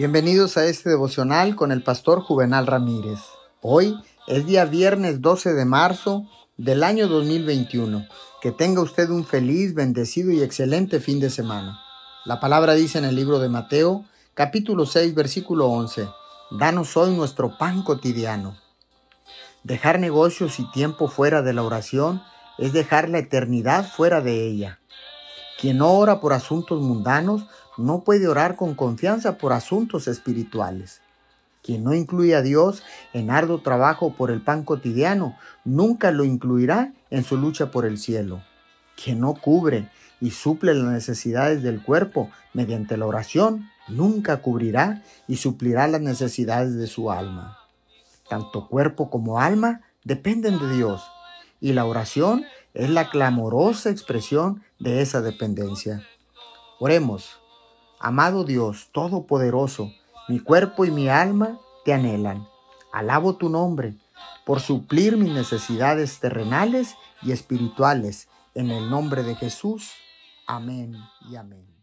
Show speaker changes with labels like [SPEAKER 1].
[SPEAKER 1] Bienvenidos a este devocional con el pastor Juvenal Ramírez. Hoy es día viernes 12 de marzo del año 2021. Que tenga usted un feliz, bendecido y excelente fin de semana. La palabra dice en el libro de Mateo, capítulo 6, versículo 11, Danos hoy nuestro pan cotidiano. Dejar negocios y tiempo fuera de la oración es dejar la eternidad fuera de ella. Quien no ora por asuntos mundanos no puede orar con confianza por asuntos espirituales. Quien no incluye a Dios en arduo trabajo por el pan cotidiano, nunca lo incluirá en su lucha por el cielo. Quien no cubre y suple las necesidades del cuerpo mediante la oración, nunca cubrirá y suplirá las necesidades de su alma. Tanto cuerpo como alma dependen de Dios y la oración es la clamorosa expresión de esa dependencia. Oremos. Amado Dios Todopoderoso, mi cuerpo y mi alma te anhelan. Alabo tu nombre por suplir mis necesidades terrenales y espirituales. En el nombre de Jesús. Amén y amén.